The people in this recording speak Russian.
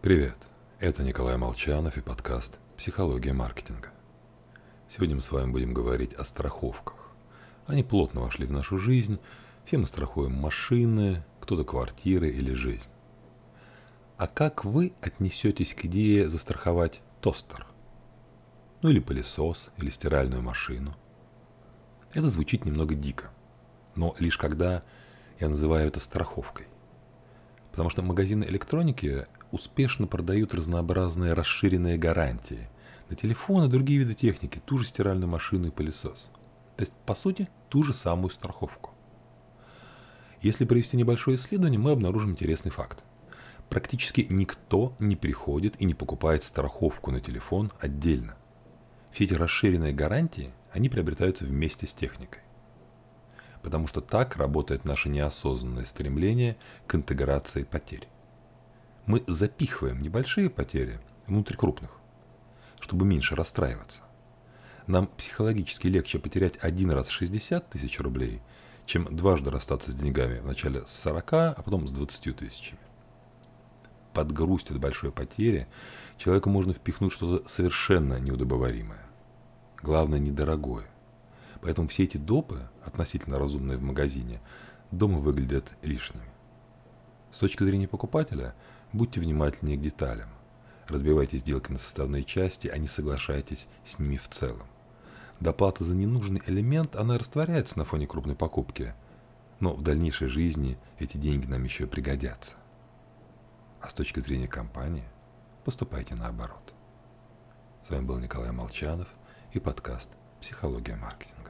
Привет, это Николай Молчанов и подкаст «Психология маркетинга». Сегодня мы с вами будем говорить о страховках. Они плотно вошли в нашу жизнь, все мы страхуем машины, кто-то квартиры или жизнь. А как вы отнесетесь к идее застраховать тостер? Ну или пылесос, или стиральную машину? Это звучит немного дико, но лишь когда я называю это страховкой. Потому что магазины электроники успешно продают разнообразные расширенные гарантии на телефон и другие виды техники, ту же стиральную машину и пылесос. То есть, по сути, ту же самую страховку. Если провести небольшое исследование, мы обнаружим интересный факт. Практически никто не приходит и не покупает страховку на телефон отдельно. Все эти расширенные гарантии, они приобретаются вместе с техникой. Потому что так работает наше неосознанное стремление к интеграции потерь мы запихиваем небольшие потери внутрь крупных, чтобы меньше расстраиваться. Нам психологически легче потерять один раз 60 тысяч рублей, чем дважды расстаться с деньгами, вначале с 40, а потом с 20 тысячами. Под грусть от большой потери человеку можно впихнуть что-то совершенно неудобоваримое. Главное, недорогое. Поэтому все эти допы, относительно разумные в магазине, дома выглядят лишними. С точки зрения покупателя – Будьте внимательнее к деталям. Разбивайте сделки на составные части, а не соглашайтесь с ними в целом. Доплата за ненужный элемент, она растворяется на фоне крупной покупки. Но в дальнейшей жизни эти деньги нам еще пригодятся. А с точки зрения компании, поступайте наоборот. С вами был Николай Молчанов и подкаст «Психология маркетинга».